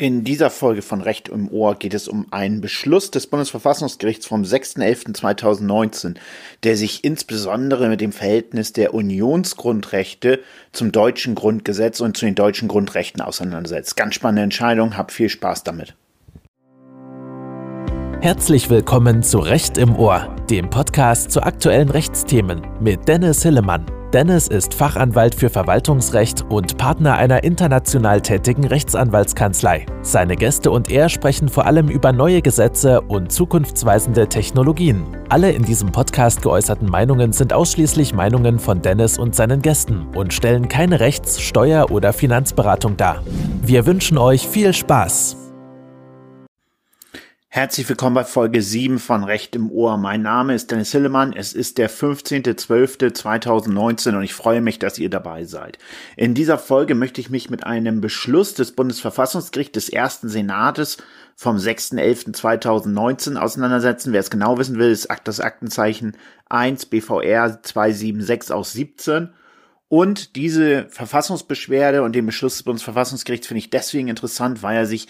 In dieser Folge von Recht im Ohr geht es um einen Beschluss des Bundesverfassungsgerichts vom 6.11.2019, der sich insbesondere mit dem Verhältnis der Unionsgrundrechte zum deutschen Grundgesetz und zu den deutschen Grundrechten auseinandersetzt. Ganz spannende Entscheidung, habt viel Spaß damit. Herzlich willkommen zu Recht im Ohr, dem Podcast zu aktuellen Rechtsthemen mit Dennis Hillemann. Dennis ist Fachanwalt für Verwaltungsrecht und Partner einer international tätigen Rechtsanwaltskanzlei. Seine Gäste und er sprechen vor allem über neue Gesetze und zukunftsweisende Technologien. Alle in diesem Podcast geäußerten Meinungen sind ausschließlich Meinungen von Dennis und seinen Gästen und stellen keine Rechts-, Steuer- oder Finanzberatung dar. Wir wünschen euch viel Spaß. Herzlich willkommen bei Folge 7 von Recht im Ohr. Mein Name ist Dennis Hillemann. Es ist der 15.12.2019 und ich freue mich, dass ihr dabei seid. In dieser Folge möchte ich mich mit einem Beschluss des Bundesverfassungsgerichts des ersten Senates vom 6.11.2019 auseinandersetzen. Wer es genau wissen will, ist das Aktenzeichen 1 BVR 276 aus 17. Und diese Verfassungsbeschwerde und den Beschluss des Bundesverfassungsgerichts finde ich deswegen interessant, weil er sich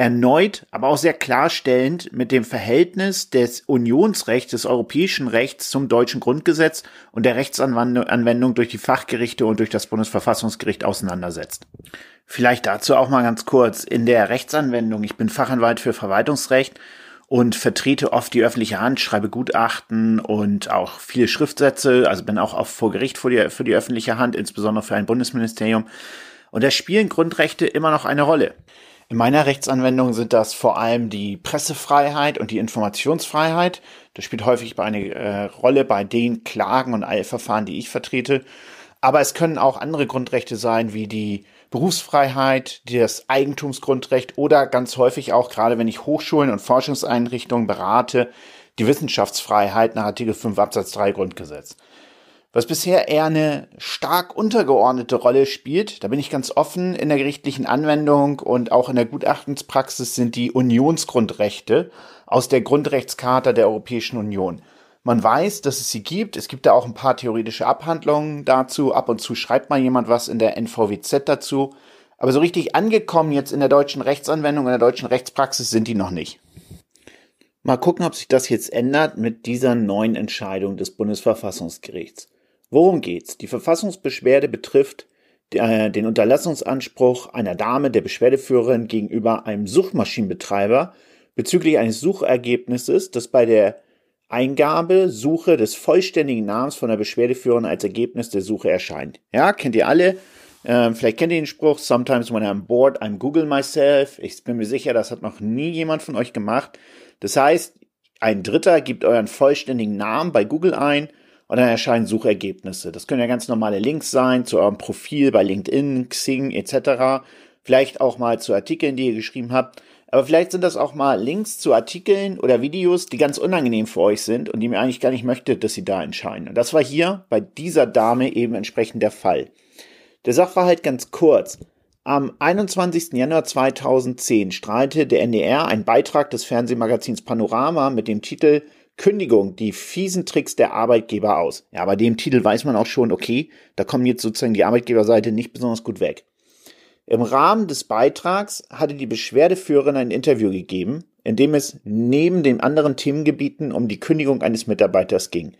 erneut, aber auch sehr klarstellend mit dem Verhältnis des Unionsrechts, des europäischen Rechts zum deutschen Grundgesetz und der Rechtsanwendung durch die Fachgerichte und durch das Bundesverfassungsgericht auseinandersetzt. Vielleicht dazu auch mal ganz kurz. In der Rechtsanwendung, ich bin Fachanwalt für Verwaltungsrecht und vertrete oft die öffentliche Hand, schreibe Gutachten und auch viele Schriftsätze, also bin auch oft vor Gericht für die, für die öffentliche Hand, insbesondere für ein Bundesministerium. Und da spielen Grundrechte immer noch eine Rolle. In meiner Rechtsanwendung sind das vor allem die Pressefreiheit und die Informationsfreiheit. Das spielt häufig eine äh, Rolle bei den Klagen und Eilverfahren, die ich vertrete. Aber es können auch andere Grundrechte sein, wie die Berufsfreiheit, das Eigentumsgrundrecht oder ganz häufig auch, gerade wenn ich Hochschulen und Forschungseinrichtungen berate, die Wissenschaftsfreiheit nach Artikel 5 Absatz 3 Grundgesetz was bisher eher eine stark untergeordnete Rolle spielt, da bin ich ganz offen, in der gerichtlichen Anwendung und auch in der Gutachtenspraxis sind die Unionsgrundrechte aus der Grundrechtscharta der Europäischen Union. Man weiß, dass es sie gibt. Es gibt da auch ein paar theoretische Abhandlungen dazu. Ab und zu schreibt mal jemand was in der NVWZ dazu. Aber so richtig angekommen jetzt in der deutschen Rechtsanwendung, in der deutschen Rechtspraxis sind die noch nicht. Mal gucken, ob sich das jetzt ändert mit dieser neuen Entscheidung des Bundesverfassungsgerichts. Worum geht's? Die Verfassungsbeschwerde betrifft äh, den Unterlassungsanspruch einer Dame, der Beschwerdeführerin gegenüber einem Suchmaschinenbetreiber bezüglich eines Suchergebnisses, das bei der Eingabe, Suche des vollständigen Namens von der Beschwerdeführerin als Ergebnis der Suche erscheint. Ja, kennt ihr alle? Ähm, vielleicht kennt ihr den Spruch, sometimes when I'm bored, I'm Google myself. Ich bin mir sicher, das hat noch nie jemand von euch gemacht. Das heißt, ein Dritter gibt euren vollständigen Namen bei Google ein und dann erscheinen Suchergebnisse. Das können ja ganz normale Links sein zu eurem Profil bei LinkedIn, Xing etc. Vielleicht auch mal zu Artikeln, die ihr geschrieben habt. Aber vielleicht sind das auch mal Links zu Artikeln oder Videos, die ganz unangenehm für euch sind und die mir eigentlich gar nicht möchtet, dass sie da erscheinen. Und das war hier bei dieser Dame eben entsprechend der Fall. Der Sachverhalt ganz kurz. Am 21. Januar 2010 strahlte der NDR einen Beitrag des Fernsehmagazins Panorama mit dem Titel Kündigung, die fiesen Tricks der Arbeitgeber aus. Ja, bei dem Titel weiß man auch schon, okay, da kommen jetzt sozusagen die Arbeitgeberseite nicht besonders gut weg. Im Rahmen des Beitrags hatte die Beschwerdeführerin ein Interview gegeben, in dem es neben den anderen Themengebieten um die Kündigung eines Mitarbeiters ging.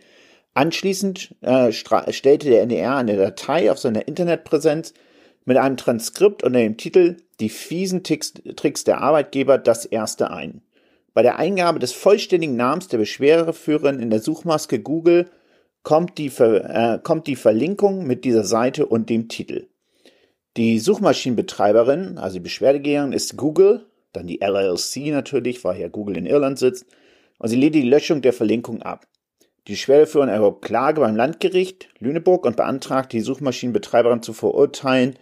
Anschließend äh, stellte der NDR eine Datei auf seiner Internetpräsenz mit einem Transkript unter dem Titel Die fiesen Tricks der Arbeitgeber das erste ein. Bei der Eingabe des vollständigen Namens der Beschwerdeführerin in der Suchmaske Google kommt die, Ver, äh, kommt die Verlinkung mit dieser Seite und dem Titel. Die Suchmaschinenbetreiberin, also die Beschwerdegeberin, ist Google, dann die LLC natürlich, weil ja Google in Irland sitzt, und sie lehnt die Löschung der Verlinkung ab. Die Beschwerdeführerin erhob Klage beim Landgericht Lüneburg und beantragt, die Suchmaschinenbetreiberin zu verurteilen,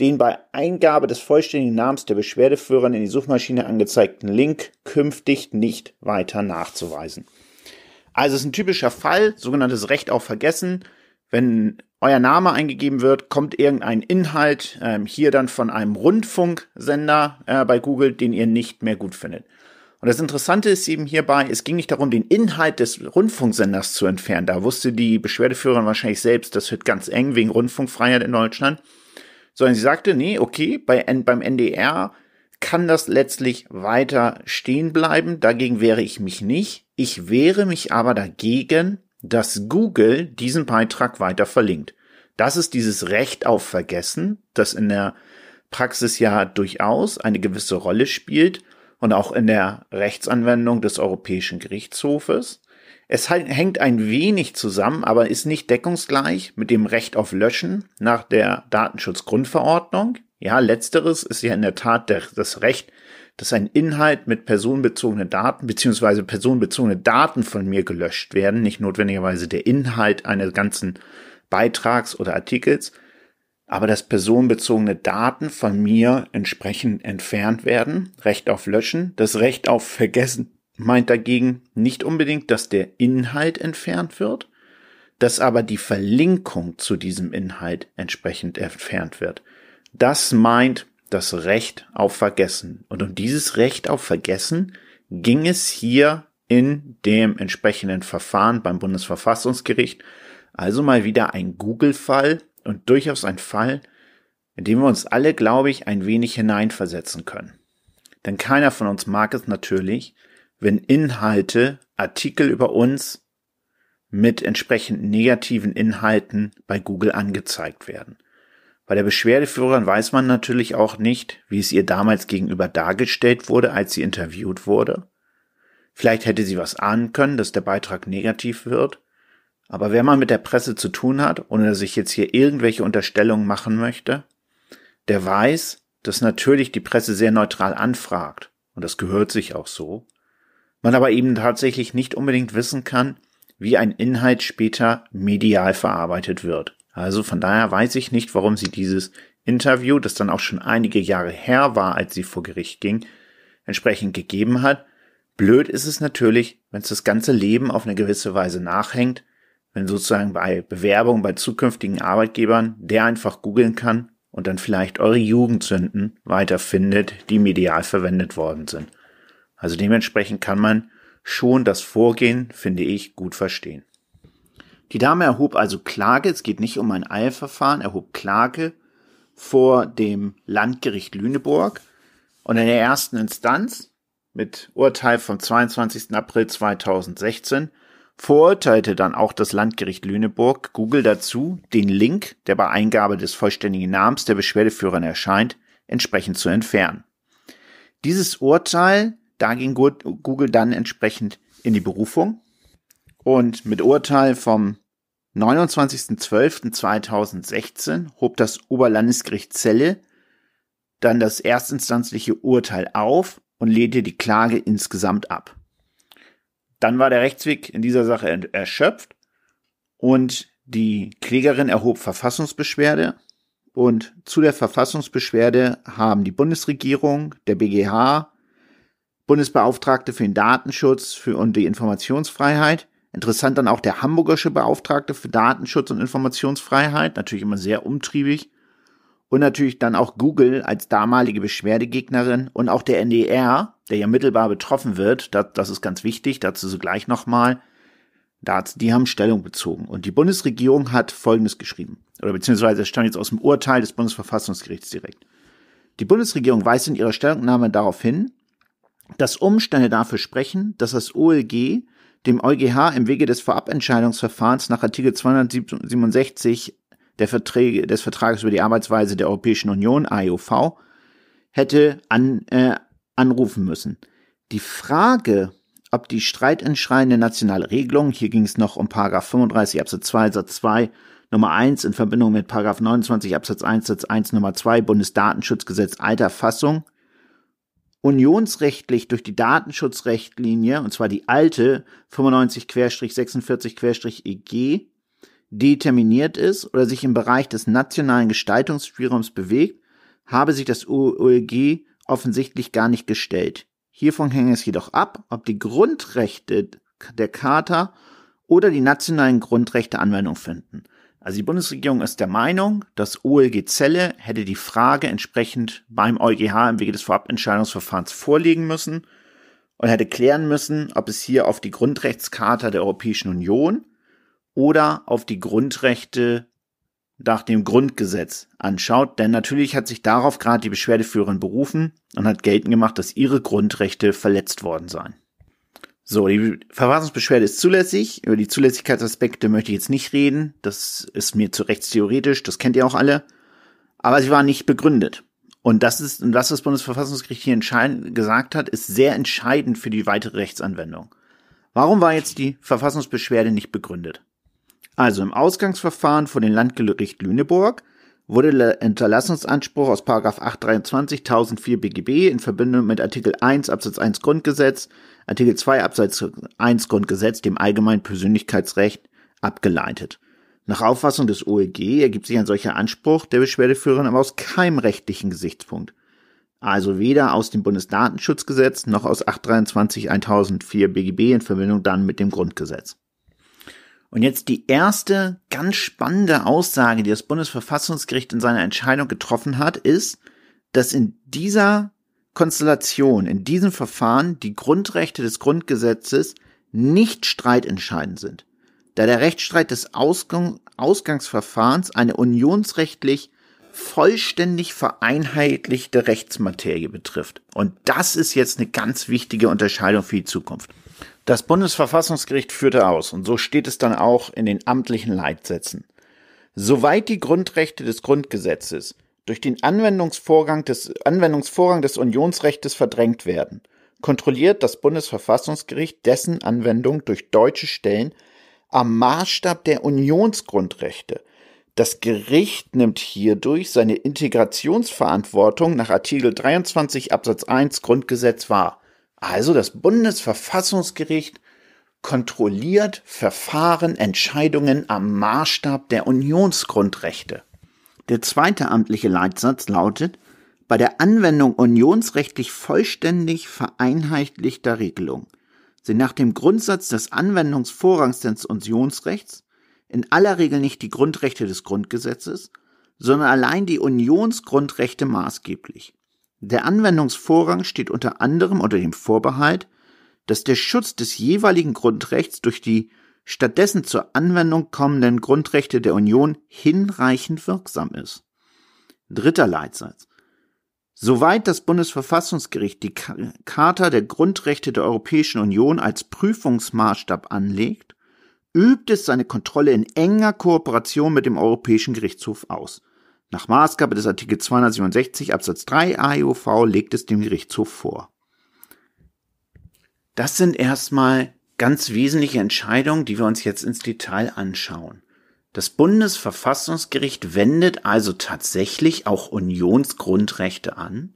den bei Eingabe des vollständigen Namens der Beschwerdeführerin in die Suchmaschine angezeigten Link künftig nicht weiter nachzuweisen. Also es ist ein typischer Fall, sogenanntes Recht auf Vergessen. Wenn euer Name eingegeben wird, kommt irgendein Inhalt ähm, hier dann von einem Rundfunksender äh, bei Google, den ihr nicht mehr gut findet. Und das Interessante ist eben hierbei, es ging nicht darum, den Inhalt des Rundfunksenders zu entfernen. Da wusste die Beschwerdeführerin wahrscheinlich selbst, das wird ganz eng wegen Rundfunkfreiheit in Deutschland sondern sie sagte, nee, okay, bei, beim NDR kann das letztlich weiter stehen bleiben. Dagegen wehre ich mich nicht. Ich wehre mich aber dagegen, dass Google diesen Beitrag weiter verlinkt. Das ist dieses Recht auf Vergessen, das in der Praxis ja durchaus eine gewisse Rolle spielt und auch in der Rechtsanwendung des Europäischen Gerichtshofes. Es hängt ein wenig zusammen, aber ist nicht deckungsgleich mit dem Recht auf Löschen nach der Datenschutzgrundverordnung. Ja, letzteres ist ja in der Tat der, das Recht, dass ein Inhalt mit personenbezogenen Daten beziehungsweise personenbezogene Daten von mir gelöscht werden, nicht notwendigerweise der Inhalt eines ganzen Beitrags oder Artikels, aber dass personenbezogene Daten von mir entsprechend entfernt werden, Recht auf Löschen, das Recht auf Vergessen meint dagegen nicht unbedingt, dass der Inhalt entfernt wird, dass aber die Verlinkung zu diesem Inhalt entsprechend entfernt wird. Das meint das Recht auf Vergessen. Und um dieses Recht auf Vergessen ging es hier in dem entsprechenden Verfahren beim Bundesverfassungsgericht. Also mal wieder ein Google-Fall und durchaus ein Fall, in dem wir uns alle, glaube ich, ein wenig hineinversetzen können. Denn keiner von uns mag es natürlich, wenn Inhalte, Artikel über uns mit entsprechend negativen Inhalten bei Google angezeigt werden. Bei der Beschwerdeführerin weiß man natürlich auch nicht, wie es ihr damals gegenüber dargestellt wurde, als sie interviewt wurde. Vielleicht hätte sie was ahnen können, dass der Beitrag negativ wird. Aber wer mal mit der Presse zu tun hat, ohne dass ich jetzt hier irgendwelche Unterstellungen machen möchte, der weiß, dass natürlich die Presse sehr neutral anfragt. Und das gehört sich auch so. Man aber eben tatsächlich nicht unbedingt wissen kann, wie ein Inhalt später medial verarbeitet wird. Also von daher weiß ich nicht, warum sie dieses Interview, das dann auch schon einige Jahre her war, als sie vor Gericht ging, entsprechend gegeben hat. Blöd ist es natürlich, wenn es das ganze Leben auf eine gewisse Weise nachhängt, wenn sozusagen bei Bewerbung bei zukünftigen Arbeitgebern der einfach googeln kann und dann vielleicht eure Jugendsünden weiterfindet, die medial verwendet worden sind. Also dementsprechend kann man schon das Vorgehen, finde ich, gut verstehen. Die Dame erhob also Klage, es geht nicht um ein Eilverfahren, erhob Klage vor dem Landgericht Lüneburg und in der ersten Instanz mit Urteil vom 22. April 2016 verurteilte dann auch das Landgericht Lüneburg Google dazu, den Link, der bei Eingabe des vollständigen Namens der Beschwerdeführerin erscheint, entsprechend zu entfernen. Dieses Urteil, da ging Google dann entsprechend in die Berufung und mit Urteil vom 29.12.2016 hob das Oberlandesgericht Celle dann das erstinstanzliche Urteil auf und lehnte die Klage insgesamt ab. Dann war der Rechtsweg in dieser Sache erschöpft und die Klägerin erhob Verfassungsbeschwerde und zu der Verfassungsbeschwerde haben die Bundesregierung, der BGH, Bundesbeauftragte für den Datenschutz und die Informationsfreiheit Interessant dann auch der hamburgische Beauftragte für Datenschutz und Informationsfreiheit, natürlich immer sehr umtriebig. Und natürlich dann auch Google als damalige Beschwerdegegnerin und auch der NDR, der ja mittelbar betroffen wird, das, das ist ganz wichtig, dazu so gleich nochmal. Die haben Stellung bezogen. Und die Bundesregierung hat Folgendes geschrieben. Oder beziehungsweise es stand jetzt aus dem Urteil des Bundesverfassungsgerichts direkt. Die Bundesregierung weist in ihrer Stellungnahme darauf hin, dass Umstände dafür sprechen, dass das OLG dem EuGH im Wege des Vorabentscheidungsverfahrens nach Artikel 267 der Verträge, des Vertrages über die Arbeitsweise der Europäischen Union, AEUV, hätte an, äh, anrufen müssen. Die Frage, ob die streitentscheidende nationale Regelung, hier ging es noch um Paragraph 35 Absatz 2 Satz 2 Nummer 1 in Verbindung mit Paragraph 29 Absatz 1 Satz 1 Nummer 2 Bundesdatenschutzgesetz alter Fassung unionsrechtlich durch die Datenschutzrechtlinie, und zwar die alte 95-46-EG, determiniert ist oder sich im Bereich des nationalen Gestaltungsspielraums bewegt, habe sich das OEG offensichtlich gar nicht gestellt. Hiervon hängt es jedoch ab, ob die Grundrechte der Charta oder die nationalen Grundrechte Anwendung finden. Also die Bundesregierung ist der Meinung, dass OLG Zelle hätte die Frage entsprechend beim EuGH im Wege des Vorabentscheidungsverfahrens vorlegen müssen und hätte klären müssen, ob es hier auf die Grundrechtscharta der Europäischen Union oder auf die Grundrechte nach dem Grundgesetz anschaut, denn natürlich hat sich darauf gerade die Beschwerdeführerin berufen und hat geltend gemacht, dass ihre Grundrechte verletzt worden seien. So, die Verfassungsbeschwerde ist zulässig. Über die Zulässigkeitsaspekte möchte ich jetzt nicht reden. Das ist mir zu rechtstheoretisch, das kennt ihr auch alle. Aber sie war nicht begründet. Und das ist, und was das Bundesverfassungsgericht hier gesagt hat, ist sehr entscheidend für die weitere Rechtsanwendung. Warum war jetzt die Verfassungsbeschwerde nicht begründet? Also im Ausgangsverfahren vor dem Landgericht Lüneburg wurde der Unterlassungsanspruch aus 823 1004 BGB in Verbindung mit Artikel 1 Absatz 1 Grundgesetz, Artikel 2 Absatz 1 Grundgesetz, dem allgemeinen Persönlichkeitsrecht, abgeleitet. Nach Auffassung des OEG ergibt sich ein solcher Anspruch der Beschwerdeführerin aber aus keinem rechtlichen Gesichtspunkt. Also weder aus dem Bundesdatenschutzgesetz noch aus 823 1004 BGB in Verbindung dann mit dem Grundgesetz. Und jetzt die erste ganz spannende Aussage, die das Bundesverfassungsgericht in seiner Entscheidung getroffen hat, ist, dass in dieser Konstellation, in diesem Verfahren die Grundrechte des Grundgesetzes nicht streitentscheidend sind, da der Rechtsstreit des Ausgang Ausgangsverfahrens eine unionsrechtlich vollständig vereinheitlichte Rechtsmaterie betrifft. Und das ist jetzt eine ganz wichtige Unterscheidung für die Zukunft. Das Bundesverfassungsgericht führte aus, und so steht es dann auch in den amtlichen Leitsätzen, soweit die Grundrechte des Grundgesetzes durch den Anwendungsvorgang des, Anwendungsvorgang des Unionsrechts verdrängt werden, kontrolliert das Bundesverfassungsgericht dessen Anwendung durch deutsche Stellen am Maßstab der Unionsgrundrechte. Das Gericht nimmt hierdurch seine Integrationsverantwortung nach Artikel 23 Absatz 1 Grundgesetz wahr. Also das Bundesverfassungsgericht kontrolliert Verfahren, Entscheidungen am Maßstab der Unionsgrundrechte. Der zweite amtliche Leitsatz lautet, bei der Anwendung unionsrechtlich vollständig vereinheitlichter Regelung sind nach dem Grundsatz des Anwendungsvorrangs des Unionsrechts in aller Regel nicht die Grundrechte des Grundgesetzes, sondern allein die Unionsgrundrechte maßgeblich. Der Anwendungsvorrang steht unter anderem unter dem Vorbehalt, dass der Schutz des jeweiligen Grundrechts durch die stattdessen zur Anwendung kommenden Grundrechte der Union hinreichend wirksam ist. Dritter Leitsatz. Soweit das Bundesverfassungsgericht die Charta der Grundrechte der Europäischen Union als Prüfungsmaßstab anlegt, übt es seine Kontrolle in enger Kooperation mit dem Europäischen Gerichtshof aus. Nach Maßgabe des Artikel 267 Absatz 3 AEUV legt es dem Gerichtshof vor. Das sind erstmal ganz wesentliche Entscheidungen, die wir uns jetzt ins Detail anschauen. Das Bundesverfassungsgericht wendet also tatsächlich auch Unionsgrundrechte an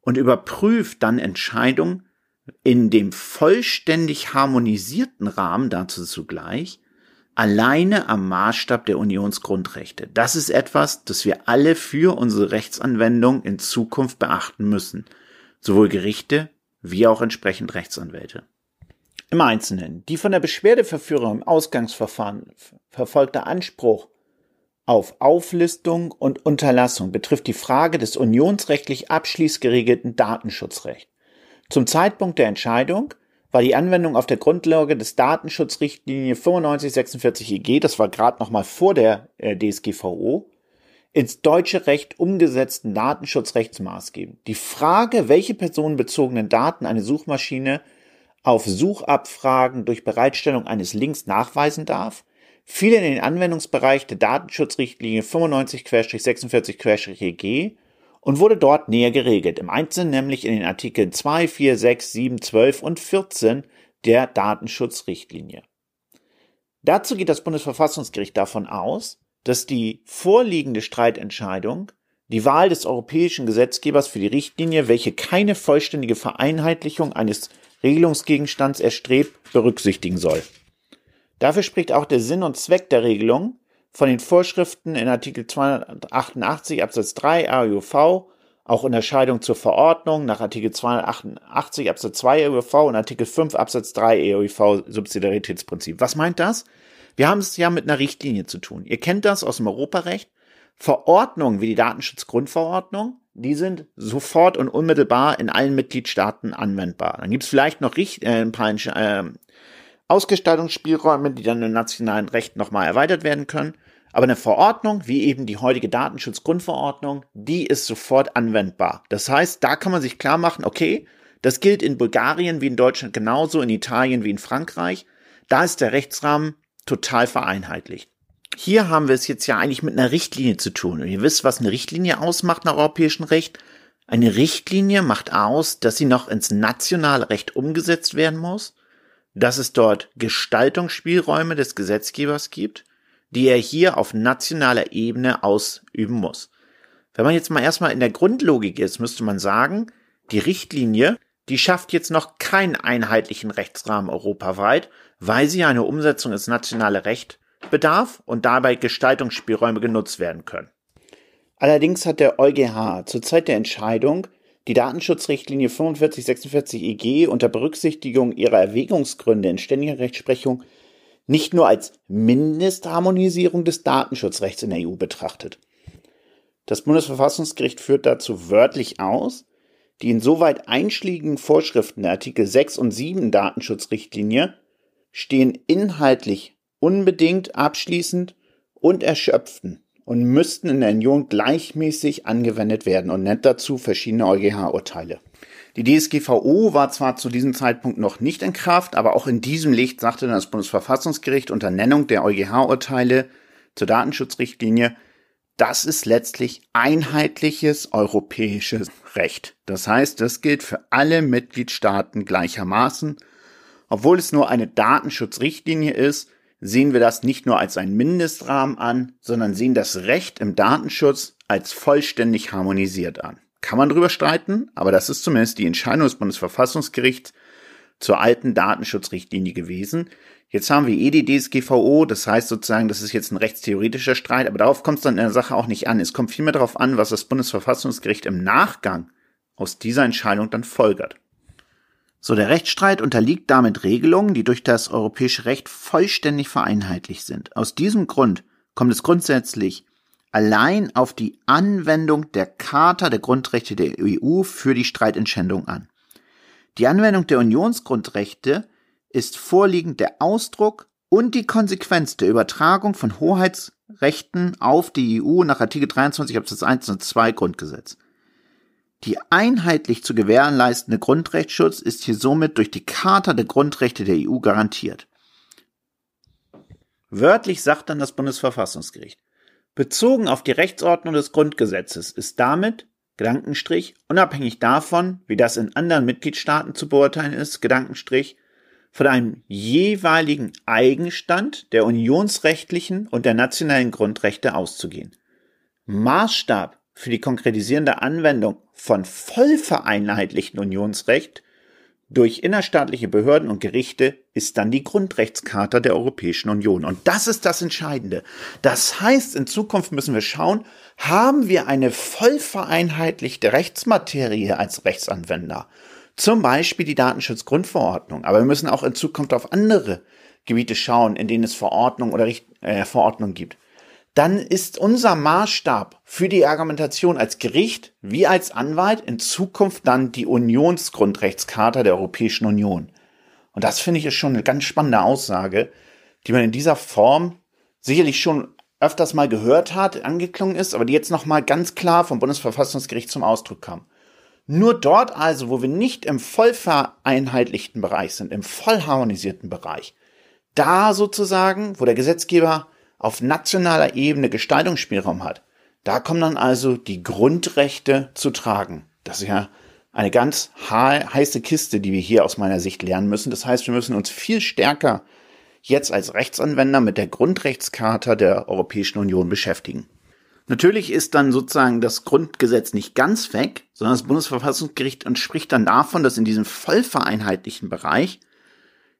und überprüft dann Entscheidungen in dem vollständig harmonisierten Rahmen dazu zugleich, alleine am Maßstab der Unionsgrundrechte. Das ist etwas, das wir alle für unsere Rechtsanwendung in Zukunft beachten müssen. Sowohl Gerichte wie auch entsprechend Rechtsanwälte. Im Einzelnen. Die von der Beschwerdeverführer im Ausgangsverfahren verfolgte Anspruch auf Auflistung und Unterlassung betrifft die Frage des unionsrechtlich abschließend geregelten Datenschutzrechts. Zum Zeitpunkt der Entscheidung war die Anwendung auf der Grundlage des Datenschutzrichtlinie 9546 EG, das war gerade noch mal vor der äh, DSGVO, ins deutsche Recht umgesetzten Datenschutzrechts maßgebend. Die Frage, welche personenbezogenen Daten eine Suchmaschine auf Suchabfragen durch Bereitstellung eines Links nachweisen darf, fiel in den Anwendungsbereich der Datenschutzrichtlinie 95-46-EG und wurde dort näher geregelt, im Einzelnen nämlich in den Artikeln 2, 4, 6, 7, 12 und 14 der Datenschutzrichtlinie. Dazu geht das Bundesverfassungsgericht davon aus, dass die vorliegende Streitentscheidung die Wahl des europäischen Gesetzgebers für die Richtlinie, welche keine vollständige Vereinheitlichung eines Regelungsgegenstands erstrebt, berücksichtigen soll. Dafür spricht auch der Sinn und Zweck der Regelung, von den Vorschriften in Artikel 288 Absatz 3 AUV, auch Unterscheidung zur Verordnung nach Artikel 288 Absatz 2 EUV und Artikel 5 Absatz 3 EUV Subsidiaritätsprinzip. Was meint das? Wir haben es ja mit einer Richtlinie zu tun. Ihr kennt das aus dem Europarecht. Verordnungen wie die Datenschutzgrundverordnung, die sind sofort und unmittelbar in allen Mitgliedstaaten anwendbar. Dann gibt es vielleicht noch Richt äh, ein paar äh, Ausgestaltungsspielräume, die dann im nationalen Recht nochmal erweitert werden können. Aber eine Verordnung, wie eben die heutige Datenschutzgrundverordnung, die ist sofort anwendbar. Das heißt, da kann man sich klar machen, okay, das gilt in Bulgarien wie in Deutschland genauso, in Italien wie in Frankreich. Da ist der Rechtsrahmen total vereinheitlicht. Hier haben wir es jetzt ja eigentlich mit einer Richtlinie zu tun. Und ihr wisst, was eine Richtlinie ausmacht nach europäischem Recht. Eine Richtlinie macht aus, dass sie noch ins nationale Recht umgesetzt werden muss, dass es dort Gestaltungsspielräume des Gesetzgebers gibt die er hier auf nationaler Ebene ausüben muss. Wenn man jetzt mal erstmal in der Grundlogik ist, müsste man sagen, die Richtlinie, die schafft jetzt noch keinen einheitlichen Rechtsrahmen europaweit, weil sie eine Umsetzung ins nationale Recht bedarf und dabei Gestaltungsspielräume genutzt werden können. Allerdings hat der EuGH zur Zeit der Entscheidung die Datenschutzrichtlinie 4546 EG unter Berücksichtigung ihrer Erwägungsgründe in ständiger Rechtsprechung nicht nur als Mindestharmonisierung des Datenschutzrechts in der EU betrachtet. Das Bundesverfassungsgericht führt dazu wörtlich aus, die insoweit einschlägigen Vorschriften der Artikel 6 und 7 Datenschutzrichtlinie stehen inhaltlich unbedingt abschließend und erschöpften und müssten in der Union gleichmäßig angewendet werden und nennt dazu verschiedene EuGH-Urteile. Die DSGVO war zwar zu diesem Zeitpunkt noch nicht in Kraft, aber auch in diesem Licht sagte das Bundesverfassungsgericht unter Nennung der EuGH-Urteile zur Datenschutzrichtlinie, das ist letztlich einheitliches europäisches Recht. Das heißt, das gilt für alle Mitgliedstaaten gleichermaßen. Obwohl es nur eine Datenschutzrichtlinie ist, sehen wir das nicht nur als einen Mindestrahmen an, sondern sehen das Recht im Datenschutz als vollständig harmonisiert an kann man drüber streiten, aber das ist zumindest die Entscheidung des Bundesverfassungsgerichts zur alten Datenschutzrichtlinie gewesen. Jetzt haben wir eh die DSGVO, das heißt sozusagen, das ist jetzt ein rechtstheoretischer Streit, aber darauf kommt es dann in der Sache auch nicht an. Es kommt vielmehr darauf an, was das Bundesverfassungsgericht im Nachgang aus dieser Entscheidung dann folgert. So, der Rechtsstreit unterliegt damit Regelungen, die durch das europäische Recht vollständig vereinheitlicht sind. Aus diesem Grund kommt es grundsätzlich allein auf die Anwendung der Charta der Grundrechte der EU für die Streitentscheidung an. Die Anwendung der Unionsgrundrechte ist vorliegend der Ausdruck und die Konsequenz der Übertragung von Hoheitsrechten auf die EU nach Artikel 23 Absatz 1 und 2 Grundgesetz. Die einheitlich zu gewährleistende Grundrechtsschutz ist hier somit durch die Charta der Grundrechte der EU garantiert. Wörtlich sagt dann das Bundesverfassungsgericht, Bezogen auf die Rechtsordnung des Grundgesetzes ist damit, Gedankenstrich, unabhängig davon, wie das in anderen Mitgliedstaaten zu beurteilen ist, Gedankenstrich, von einem jeweiligen Eigenstand der unionsrechtlichen und der nationalen Grundrechte auszugehen. Maßstab für die konkretisierende Anwendung von voll vereinheitlichten Unionsrecht durch innerstaatliche Behörden und Gerichte ist dann die Grundrechtscharta der Europäischen Union. Und das ist das Entscheidende. Das heißt, in Zukunft müssen wir schauen, haben wir eine voll vereinheitlichte Rechtsmaterie als Rechtsanwender? Zum Beispiel die Datenschutzgrundverordnung. Aber wir müssen auch in Zukunft auf andere Gebiete schauen, in denen es Verordnung oder Richt äh, Verordnung gibt dann ist unser Maßstab für die Argumentation als Gericht wie als Anwalt in Zukunft dann die Unionsgrundrechtscharta der Europäischen Union. Und das finde ich ist schon eine ganz spannende Aussage, die man in dieser Form sicherlich schon öfters mal gehört hat, angeklungen ist, aber die jetzt nochmal ganz klar vom Bundesverfassungsgericht zum Ausdruck kam. Nur dort also, wo wir nicht im voll vereinheitlichten Bereich sind, im voll harmonisierten Bereich, da sozusagen, wo der Gesetzgeber auf nationaler Ebene Gestaltungsspielraum hat, da kommen dann also die Grundrechte zu tragen. Das ist ja eine ganz heiße Kiste, die wir hier aus meiner Sicht lernen müssen. Das heißt, wir müssen uns viel stärker jetzt als Rechtsanwender mit der Grundrechtscharta der Europäischen Union beschäftigen. Natürlich ist dann sozusagen das Grundgesetz nicht ganz weg, sondern das Bundesverfassungsgericht entspricht dann davon, dass in diesem vollvereinheitlichen Bereich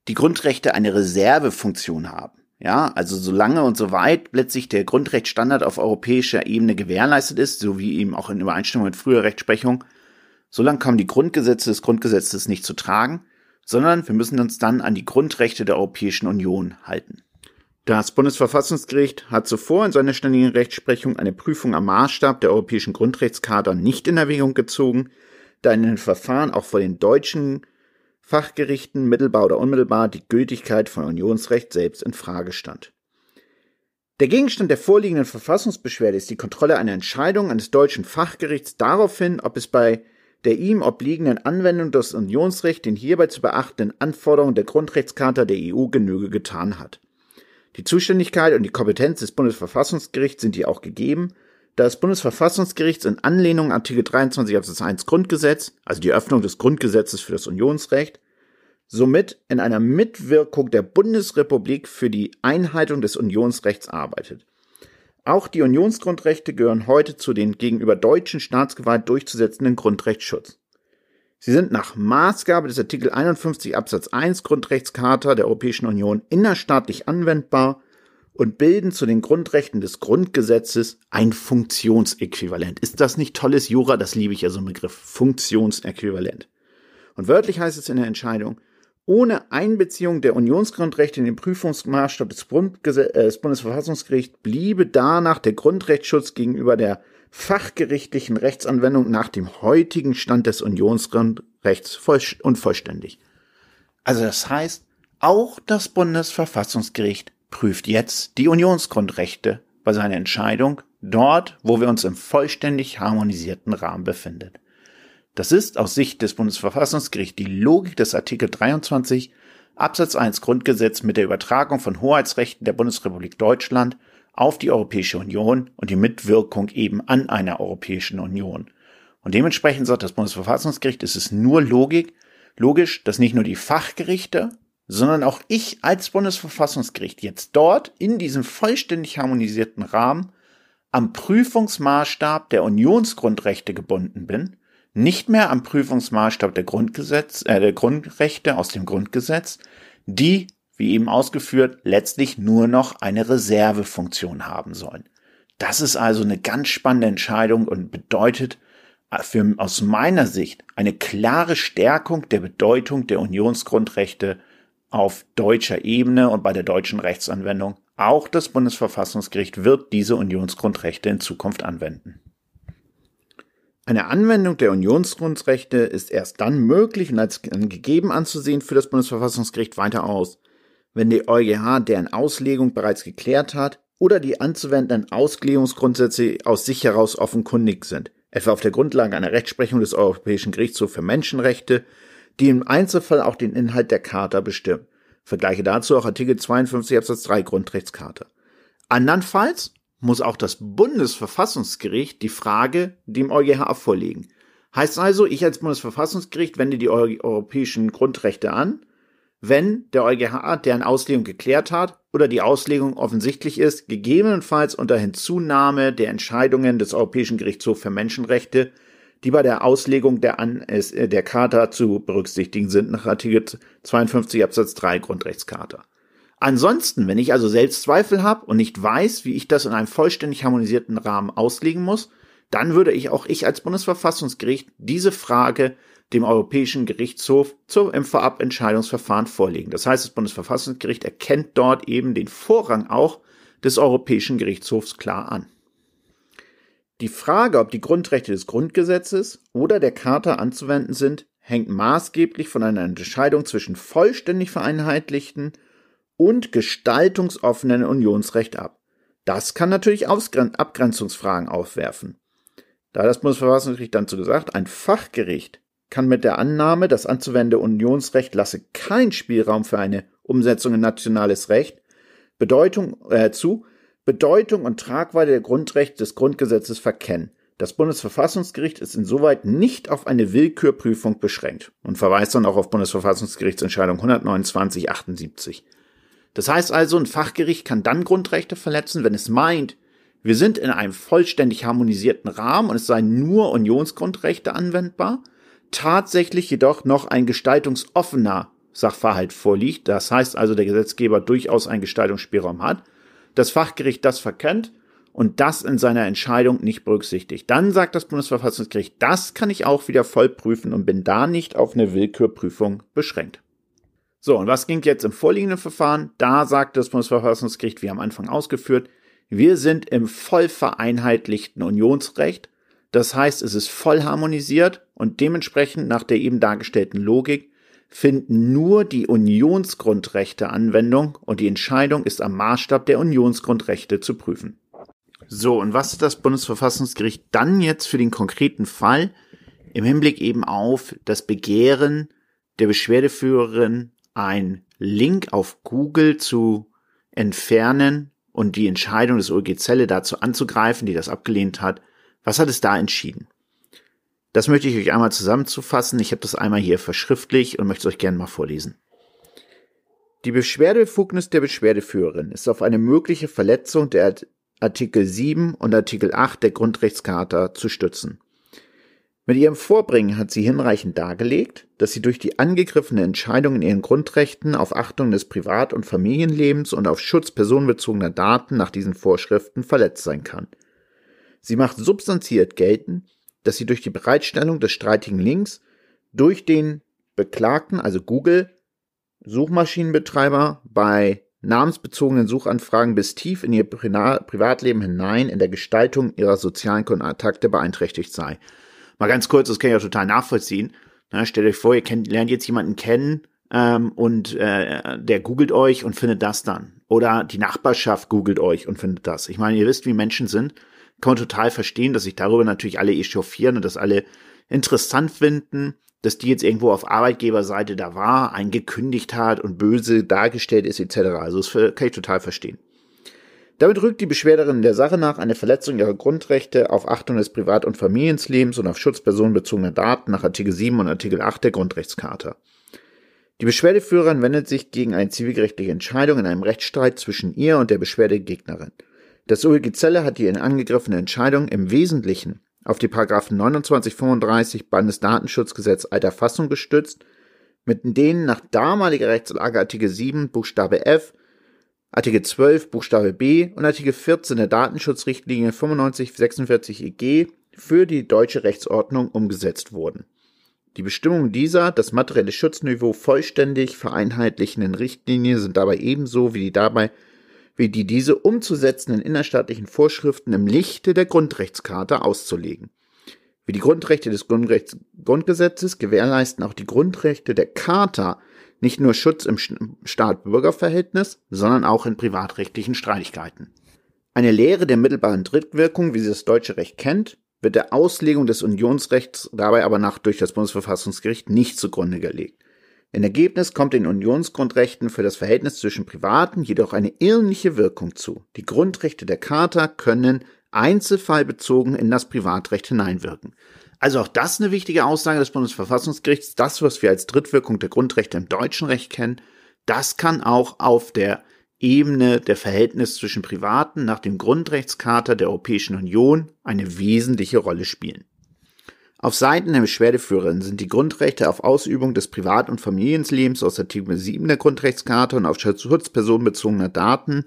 die Grundrechte eine Reservefunktion haben. Ja, also solange und soweit letztlich der Grundrechtsstandard auf europäischer Ebene gewährleistet ist, so wie eben auch in Übereinstimmung mit früherer Rechtsprechung, solange kommen die Grundgesetze des Grundgesetzes nicht zu tragen, sondern wir müssen uns dann an die Grundrechte der Europäischen Union halten. Das Bundesverfassungsgericht hat zuvor in seiner ständigen Rechtsprechung eine Prüfung am Maßstab der europäischen Grundrechtscharta nicht in Erwägung gezogen, da in den Verfahren auch vor den deutschen Fachgerichten mittelbar oder unmittelbar die Gültigkeit von Unionsrecht selbst in Frage stand. Der Gegenstand der vorliegenden Verfassungsbeschwerde ist die Kontrolle einer Entscheidung eines deutschen Fachgerichts darauf hin, ob es bei der ihm obliegenden Anwendung des Unionsrechts den hierbei zu beachtenden Anforderungen der Grundrechtscharta der EU Genüge getan hat. Die Zuständigkeit und die Kompetenz des Bundesverfassungsgerichts sind hier auch gegeben, das Bundesverfassungsgericht in Anlehnung an Artikel 23 Absatz 1 Grundgesetz, also die Öffnung des Grundgesetzes für das Unionsrecht, somit in einer Mitwirkung der Bundesrepublik für die Einhaltung des Unionsrechts arbeitet. Auch die Unionsgrundrechte gehören heute zu den gegenüber deutschen Staatsgewalt durchzusetzenden Grundrechtsschutz. Sie sind nach Maßgabe des Artikel 51 Absatz 1 Grundrechtscharta der Europäischen Union innerstaatlich anwendbar und bilden zu den Grundrechten des Grundgesetzes ein Funktionsäquivalent. Ist das nicht tolles Jura? Das liebe ich ja so ein Begriff. Funktionsäquivalent. Und wörtlich heißt es in der Entscheidung, ohne Einbeziehung der Unionsgrundrechte in den Prüfungsmaßstab äh, des Bundesverfassungsgerichts bliebe danach der Grundrechtsschutz gegenüber der fachgerichtlichen Rechtsanwendung nach dem heutigen Stand des Unionsgrundrechts unvollständig. Also das heißt, auch das Bundesverfassungsgericht prüft jetzt die Unionsgrundrechte bei seiner Entscheidung dort, wo wir uns im vollständig harmonisierten Rahmen befinden. Das ist aus Sicht des Bundesverfassungsgerichts die Logik des Artikel 23 Absatz 1 Grundgesetz mit der Übertragung von Hoheitsrechten der Bundesrepublik Deutschland auf die Europäische Union und die Mitwirkung eben an einer Europäischen Union. Und dementsprechend sagt das Bundesverfassungsgericht, es ist nur Logik, logisch, dass nicht nur die Fachgerichte, sondern auch ich als Bundesverfassungsgericht jetzt dort in diesem vollständig harmonisierten Rahmen am Prüfungsmaßstab der Unionsgrundrechte gebunden bin nicht mehr am Prüfungsmaßstab der Grundgesetz, äh, der Grundrechte aus dem Grundgesetz, die, wie eben ausgeführt, letztlich nur noch eine Reservefunktion haben sollen. Das ist also eine ganz spannende Entscheidung und bedeutet äh, für, aus meiner Sicht eine klare Stärkung der Bedeutung der Unionsgrundrechte auf deutscher Ebene und bei der deutschen Rechtsanwendung. Auch das Bundesverfassungsgericht wird diese Unionsgrundrechte in Zukunft anwenden. Eine Anwendung der Unionsgrundrechte ist erst dann möglich und als gegeben anzusehen für das Bundesverfassungsgericht weiter aus, wenn die EuGH deren Auslegung bereits geklärt hat oder die anzuwendenden Auslegungsgrundsätze aus sich heraus offenkundig sind, etwa auf der Grundlage einer Rechtsprechung des Europäischen Gerichtshofs für Menschenrechte, die im Einzelfall auch den Inhalt der Charta bestimmen. Vergleiche dazu auch Artikel 52 Absatz 3 Grundrechtscharta. Andernfalls muss auch das Bundesverfassungsgericht die Frage dem EuGH vorlegen. Heißt also, ich als Bundesverfassungsgericht wende die europäischen Grundrechte an, wenn der EuGH deren Auslegung geklärt hat oder die Auslegung offensichtlich ist, gegebenenfalls unter Hinzunahme der Entscheidungen des Europäischen Gerichtshofs für Menschenrechte, die bei der Auslegung der, An äh, der Charta zu berücksichtigen sind nach Artikel 52 Absatz 3 Grundrechtscharta. Ansonsten, wenn ich also selbst Zweifel habe und nicht weiß, wie ich das in einem vollständig harmonisierten Rahmen auslegen muss, dann würde ich auch ich als Bundesverfassungsgericht diese Frage dem Europäischen Gerichtshof zur, im Vorabentscheidungsverfahren vorlegen. Das heißt, das Bundesverfassungsgericht erkennt dort eben den Vorrang auch des Europäischen Gerichtshofs klar an. Die Frage, ob die Grundrechte des Grundgesetzes oder der Charta anzuwenden sind, hängt maßgeblich von einer Entscheidung zwischen vollständig vereinheitlichten und gestaltungsoffenen Unionsrecht ab. Das kann natürlich Abgrenzungsfragen aufwerfen. Da hat das Bundesverfassungsgericht dann zu gesagt, ein Fachgericht kann mit der Annahme, das anzuwendende Unionsrecht lasse keinen Spielraum für eine Umsetzung in nationales Recht, Bedeutung äh, zu, Bedeutung und Tragweite der Grundrechte des Grundgesetzes verkennen. Das Bundesverfassungsgericht ist insoweit nicht auf eine Willkürprüfung beschränkt und verweist dann auch auf Bundesverfassungsgerichtsentscheidung 12978. Das heißt also, ein Fachgericht kann dann Grundrechte verletzen, wenn es meint, wir sind in einem vollständig harmonisierten Rahmen und es seien nur Unionsgrundrechte anwendbar, tatsächlich jedoch noch ein gestaltungsoffener Sachverhalt vorliegt. Das heißt also, der Gesetzgeber durchaus einen Gestaltungsspielraum hat. Das Fachgericht das verkennt und das in seiner Entscheidung nicht berücksichtigt. Dann sagt das Bundesverfassungsgericht, das kann ich auch wieder voll prüfen und bin da nicht auf eine Willkürprüfung beschränkt. So, und was ging jetzt im vorliegenden Verfahren? Da sagte das Bundesverfassungsgericht, wie am Anfang ausgeführt, wir sind im voll vereinheitlichten Unionsrecht. Das heißt, es ist voll harmonisiert und dementsprechend nach der eben dargestellten Logik finden nur die Unionsgrundrechte Anwendung und die Entscheidung ist am Maßstab der Unionsgrundrechte zu prüfen. So, und was das Bundesverfassungsgericht dann jetzt für den konkreten Fall im Hinblick eben auf das Begehren der Beschwerdeführerin ein Link auf Google zu entfernen und die Entscheidung des OLG Zelle dazu anzugreifen, die das abgelehnt hat. Was hat es da entschieden? Das möchte ich euch einmal zusammenzufassen. Ich habe das einmal hier verschriftlich und möchte es euch gerne mal vorlesen. Die Beschwerdebefugnis der Beschwerdeführerin ist auf eine mögliche Verletzung der Artikel 7 und Artikel 8 der Grundrechtscharta zu stützen. Mit ihrem Vorbringen hat sie hinreichend dargelegt, dass sie durch die angegriffene Entscheidung in ihren Grundrechten auf Achtung des Privat- und Familienlebens und auf Schutz personenbezogener Daten nach diesen Vorschriften verletzt sein kann. Sie macht substanziert geltend, dass sie durch die Bereitstellung des streitigen Links durch den Beklagten, also Google, Suchmaschinenbetreiber bei namensbezogenen Suchanfragen bis tief in ihr Privatleben hinein in der Gestaltung ihrer sozialen Kontakte beeinträchtigt sei mal ganz kurz, das kann ich auch total nachvollziehen. Na, stellt euch vor, ihr kennt, lernt jetzt jemanden kennen ähm, und äh, der googelt euch und findet das dann. Oder die Nachbarschaft googelt euch und findet das. Ich meine, ihr wisst, wie Menschen sind. Kann man total verstehen, dass sich darüber natürlich alle echauffieren und dass alle interessant finden, dass die jetzt irgendwo auf Arbeitgeberseite da war, einen gekündigt hat und böse dargestellt ist, etc. Also das kann ich total verstehen. Damit rückt die Beschwerderin der Sache nach eine Verletzung ihrer Grundrechte auf Achtung des Privat- und Familienlebens und auf Schutz personenbezogener Daten nach Artikel 7 und Artikel 8 der Grundrechtscharta. Die Beschwerdeführerin wendet sich gegen eine zivilgerechtliche Entscheidung in einem Rechtsstreit zwischen ihr und der Beschwerdegegnerin. Das OLG Zelle hat die angegriffene Entscheidung im Wesentlichen auf die Paragraphen 2935 Bundesdatenschutzgesetz alter Fassung gestützt, mit denen nach damaliger Rechtslage Artikel 7 Buchstabe F Artikel 12 Buchstabe B und Artikel 14 der Datenschutzrichtlinie 9546 EG für die deutsche Rechtsordnung umgesetzt wurden. Die Bestimmungen dieser, das materielle Schutzniveau vollständig vereinheitlichenden Richtlinie sind dabei ebenso wie die dabei wie die diese umzusetzenden innerstaatlichen Vorschriften im Lichte der Grundrechtscharta auszulegen. Wie die Grundrechte des Grundrechts Grundgesetzes gewährleisten auch die Grundrechte der Charta nicht nur Schutz im Staat-Bürger-Verhältnis, sondern auch in privatrechtlichen Streitigkeiten. Eine Lehre der mittelbaren Drittwirkung, wie sie das deutsche Recht kennt, wird der Auslegung des Unionsrechts dabei aber nach durch das Bundesverfassungsgericht nicht zugrunde gelegt. Im Ergebnis kommt den Unionsgrundrechten für das Verhältnis zwischen Privaten jedoch eine ähnliche Wirkung zu. Die Grundrechte der Charta können einzelfallbezogen in das Privatrecht hineinwirken. Also auch das eine wichtige Aussage des Bundesverfassungsgerichts. Das, was wir als Drittwirkung der Grundrechte im deutschen Recht kennen, das kann auch auf der Ebene der Verhältnis zwischen Privaten nach dem Grundrechtscharta der Europäischen Union eine wesentliche Rolle spielen. Auf Seiten der Beschwerdeführerin sind die Grundrechte auf Ausübung des Privat- und Familienlebens aus Artikel 7 der Grundrechtscharta und auf Schutz personenbezogener Daten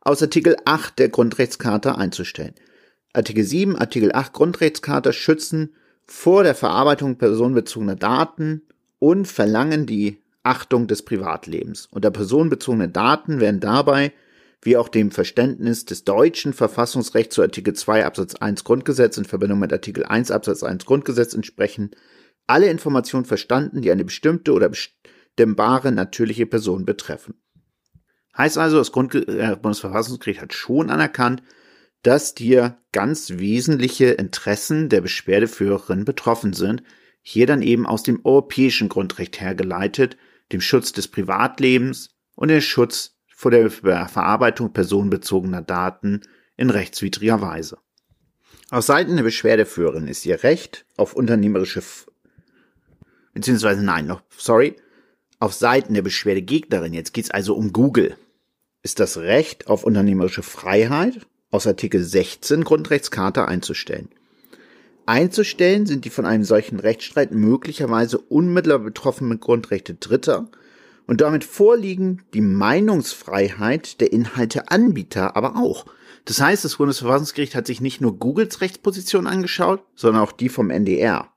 aus Artikel 8 der Grundrechtscharta einzustellen. Artikel 7, Artikel 8 Grundrechtscharta schützen vor der Verarbeitung personenbezogener Daten und verlangen die Achtung des Privatlebens. Unter personenbezogene Daten werden dabei, wie auch dem Verständnis des deutschen Verfassungsrechts zu Artikel 2 Absatz 1 Grundgesetz in Verbindung mit Artikel 1 Absatz 1 Grundgesetz entsprechen, alle Informationen verstanden, die eine bestimmte oder bestimmbare natürliche Person betreffen. Heißt also, das Grund äh, Bundesverfassungsgericht hat schon anerkannt, dass dir ganz wesentliche Interessen der Beschwerdeführerin betroffen sind, hier dann eben aus dem europäischen Grundrecht hergeleitet, dem Schutz des Privatlebens und dem Schutz vor der Verarbeitung personenbezogener Daten in rechtswidriger Weise. Auf Seiten der Beschwerdeführerin ist ihr Recht auf unternehmerische, beziehungsweise nein, noch, sorry, auf Seiten der Beschwerdegegnerin, jetzt geht's also um Google, ist das Recht auf unternehmerische Freiheit aus Artikel 16 Grundrechtscharta einzustellen. Einzustellen sind die von einem solchen Rechtsstreit möglicherweise unmittelbar betroffenen Grundrechte Dritter und damit vorliegen die Meinungsfreiheit der Inhalteanbieter aber auch. Das heißt, das Bundesverfassungsgericht hat sich nicht nur Googles Rechtsposition angeschaut, sondern auch die vom NDR.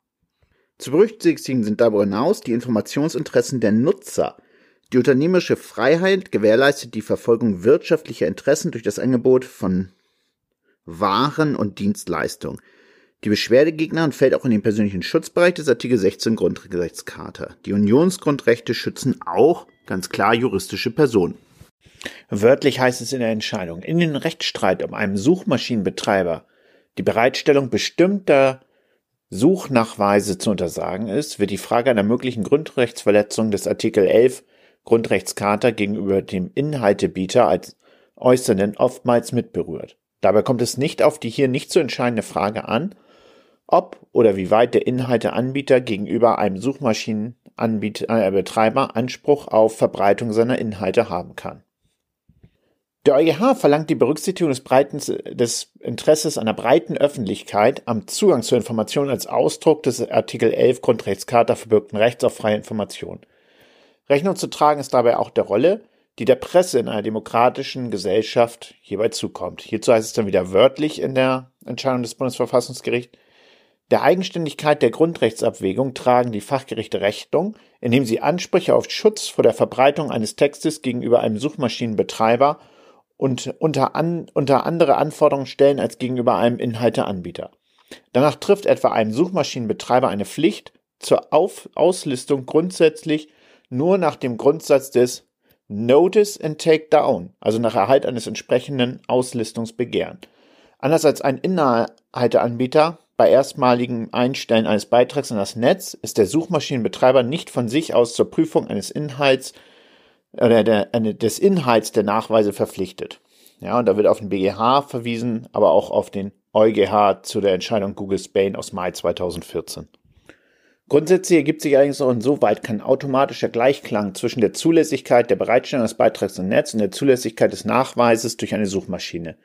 Zu berücksichtigen sind darüber hinaus die Informationsinteressen der Nutzer. Die unternehmerische Freiheit gewährleistet die Verfolgung wirtschaftlicher Interessen durch das Angebot von waren und Dienstleistungen. Die Beschwerdegegnerin fällt auch in den persönlichen Schutzbereich des Artikel 16 Grundgesetzcharta. Die Unionsgrundrechte schützen auch ganz klar juristische Personen. Wörtlich heißt es in der Entscheidung, in den Rechtsstreit um einen Suchmaschinenbetreiber die Bereitstellung bestimmter Suchnachweise zu untersagen ist, wird die Frage einer möglichen Grundrechtsverletzung des Artikel 11 Grundrechtscharta gegenüber dem Inhaltebieter als Äußernden oftmals mitberührt. Dabei kommt es nicht auf die hier nicht zu entscheidende Frage an, ob oder wie weit der Inhalteanbieter gegenüber einem Suchmaschinenbetreiber äh, Anspruch auf Verbreitung seiner Inhalte haben kann. Der EuGH verlangt die Berücksichtigung des, breiten, des Interesses einer breiten Öffentlichkeit am Zugang zur Information als Ausdruck des Artikel 11 Grundrechtscharta verbürgten Rechts auf freie Information. Rechnung zu tragen ist dabei auch der Rolle, die der Presse in einer demokratischen Gesellschaft hierbei zukommt. Hierzu heißt es dann wieder wörtlich in der Entscheidung des Bundesverfassungsgerichts, der Eigenständigkeit der Grundrechtsabwägung tragen die Fachgerichte Rechnung, indem sie Ansprüche auf Schutz vor der Verbreitung eines Textes gegenüber einem Suchmaschinenbetreiber und unter, an, unter andere Anforderungen stellen als gegenüber einem Inhalteanbieter. Danach trifft etwa einem Suchmaschinenbetreiber eine Pflicht zur auf Auslistung grundsätzlich nur nach dem Grundsatz des Notice and Take Down, also nach Erhalt eines entsprechenden Auslistungsbegehren. Anders als ein Inhalteanbieter bei erstmaligem Einstellen eines Beitrags in das Netz ist der Suchmaschinenbetreiber nicht von sich aus zur Prüfung eines Inhalts oder der, eine, des Inhalts der Nachweise verpflichtet. Ja, und da wird auf den BGH verwiesen, aber auch auf den EuGH zu der Entscheidung Google Spain aus Mai 2014. Grundsätzlich ergibt sich allerdings auch insoweit kein automatischer Gleichklang zwischen der Zulässigkeit der Bereitstellung des Beitrags im Netz und der Zulässigkeit des Nachweises durch eine Suchmaschine.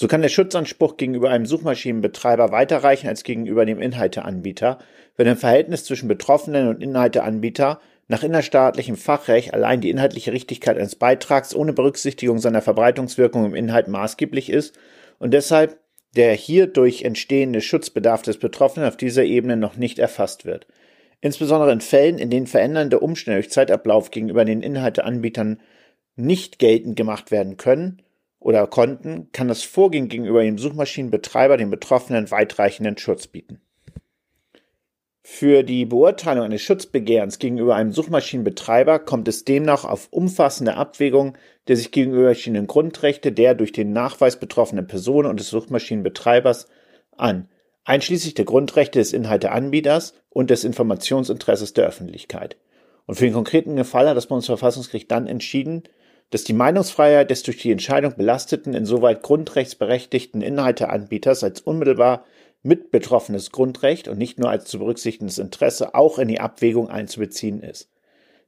So kann der Schutzanspruch gegenüber einem Suchmaschinenbetreiber weiterreichen als gegenüber dem Inhalteanbieter, wenn im Verhältnis zwischen Betroffenen und Inhalteanbieter nach innerstaatlichem Fachrecht allein die inhaltliche Richtigkeit eines Beitrags ohne Berücksichtigung seiner Verbreitungswirkung im Inhalt maßgeblich ist und deshalb der hierdurch entstehende Schutzbedarf des Betroffenen auf dieser Ebene noch nicht erfasst wird. Insbesondere in Fällen, in denen verändernde Umstände durch Zeitablauf gegenüber den Inhalteanbietern nicht geltend gemacht werden können, oder Konten kann das Vorgehen gegenüber dem Suchmaschinenbetreiber den Betroffenen weitreichenden Schutz bieten. Für die Beurteilung eines Schutzbegehrens gegenüber einem Suchmaschinenbetreiber kommt es demnach auf umfassende Abwägung der sich gegenüberstehenden Grundrechte der durch den Nachweis betroffenen Person und des Suchmaschinenbetreibers an, einschließlich der Grundrechte des Inhalteanbieters und des Informationsinteresses der Öffentlichkeit. Und für den konkreten Fall hat das Bundesverfassungsgericht dann entschieden, dass die Meinungsfreiheit des durch die Entscheidung belasteten, insoweit grundrechtsberechtigten Inhalteanbieters als unmittelbar mitbetroffenes Grundrecht und nicht nur als zu berücksichtigendes Interesse auch in die Abwägung einzubeziehen ist.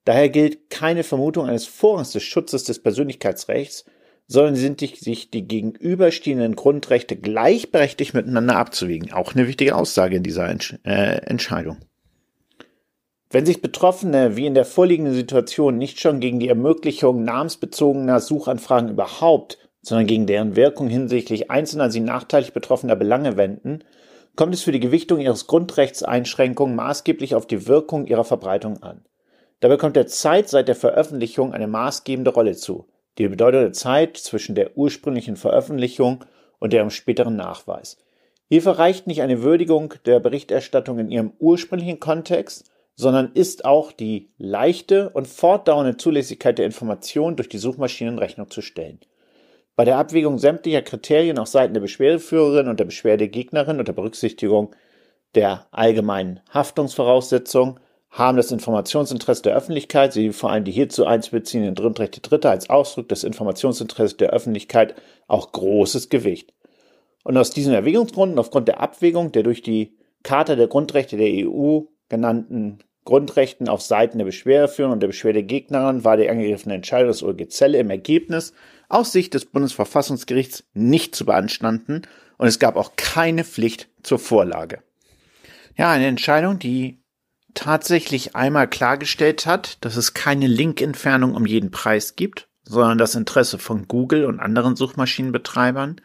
Daher gilt keine Vermutung eines Vorrangs des Schutzes des Persönlichkeitsrechts, sondern sind sich die gegenüberstehenden Grundrechte gleichberechtigt miteinander abzuwägen. Auch eine wichtige Aussage in dieser Entsch äh, Entscheidung. Wenn sich Betroffene wie in der vorliegenden Situation nicht schon gegen die Ermöglichung namensbezogener Suchanfragen überhaupt, sondern gegen deren Wirkung hinsichtlich einzelner sie nachteilig betroffener Belange wenden, kommt es für die Gewichtung ihres Grundrechtseinschränkungen maßgeblich auf die Wirkung ihrer Verbreitung an. Dabei kommt der Zeit seit der Veröffentlichung eine maßgebende Rolle zu, die Bedeutung der Zeit zwischen der ursprünglichen Veröffentlichung und deren späteren Nachweis. Hierfür reicht nicht eine Würdigung der Berichterstattung in ihrem ursprünglichen Kontext, sondern ist auch die leichte und fortdauernde Zulässigkeit der Information durch die Suchmaschinen in Rechnung zu stellen. Bei der Abwägung sämtlicher Kriterien auf Seiten der Beschwerdeführerin und der Beschwerdegegnerin unter Berücksichtigung der allgemeinen Haftungsvoraussetzungen haben das Informationsinteresse der Öffentlichkeit sowie vor allem die hierzu einzubeziehenden Grundrechte Dritter als Ausdruck des Informationsinteresses der Öffentlichkeit auch großes Gewicht. Und aus diesen Erwägungsgründen, aufgrund der Abwägung der durch die Charta der Grundrechte der EU genannten Grundrechten auf Seiten der Beschwerdeführer und der Beschwerdegegnerin war die angegriffene Entscheidung des OLG Zelle im Ergebnis aus Sicht des Bundesverfassungsgerichts nicht zu beanstanden und es gab auch keine Pflicht zur Vorlage. Ja, eine Entscheidung, die tatsächlich einmal klargestellt hat, dass es keine Linkentfernung um jeden Preis gibt, sondern das Interesse von Google und anderen Suchmaschinenbetreibern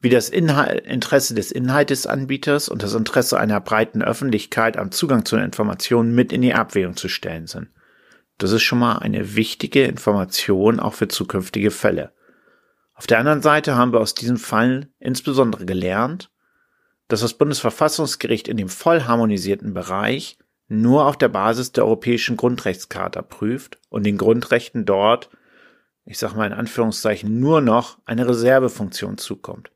wie das Interesse des Inhaltesanbieters und das Interesse einer breiten Öffentlichkeit am Zugang zu Informationen mit in die Abwägung zu stellen sind. Das ist schon mal eine wichtige Information auch für zukünftige Fälle. Auf der anderen Seite haben wir aus diesem Fall insbesondere gelernt, dass das Bundesverfassungsgericht in dem voll harmonisierten Bereich nur auf der Basis der Europäischen Grundrechtscharta prüft und den Grundrechten dort, ich sage mal in Anführungszeichen, nur noch eine Reservefunktion zukommt.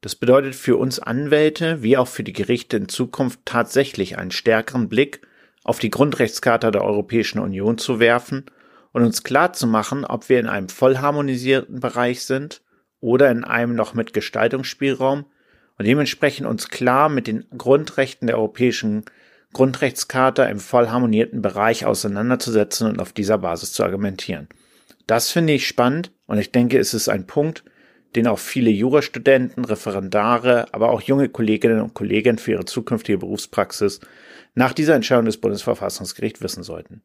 Das bedeutet für uns Anwälte wie auch für die Gerichte in Zukunft tatsächlich einen stärkeren Blick auf die Grundrechtscharta der Europäischen Union zu werfen und uns klar zu machen, ob wir in einem voll harmonisierten Bereich sind oder in einem noch mit Gestaltungsspielraum und dementsprechend uns klar mit den Grundrechten der Europäischen Grundrechtscharta im voll harmonierten Bereich auseinanderzusetzen und auf dieser Basis zu argumentieren. Das finde ich spannend und ich denke, es ist ein Punkt, den auch viele Jurastudenten, Referendare, aber auch junge Kolleginnen und Kollegen für ihre zukünftige Berufspraxis nach dieser Entscheidung des Bundesverfassungsgerichts wissen sollten.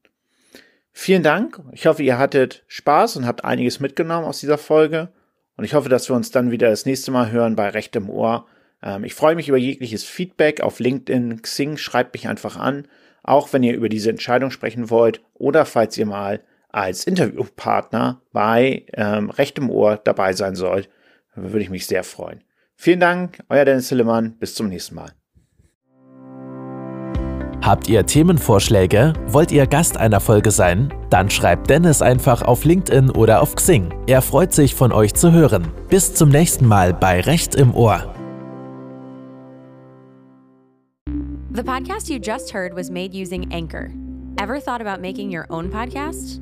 Vielen Dank. Ich hoffe, ihr hattet Spaß und habt einiges mitgenommen aus dieser Folge. Und ich hoffe, dass wir uns dann wieder das nächste Mal hören bei Recht im Ohr. Ähm, ich freue mich über jegliches Feedback auf LinkedIn, Xing. Schreibt mich einfach an. Auch wenn ihr über diese Entscheidung sprechen wollt oder falls ihr mal als Interviewpartner bei ähm, Recht im Ohr dabei sein sollt, würde ich mich sehr freuen. Vielen Dank, euer Dennis Hillemann. Bis zum nächsten Mal. Habt ihr Themenvorschläge? Wollt ihr Gast einer Folge sein? Dann schreibt Dennis einfach auf LinkedIn oder auf Xing. Er freut sich, von euch zu hören. Bis zum nächsten Mal bei Recht im Ohr. The podcast you just heard was made using Anchor. Ever thought about making your own podcast?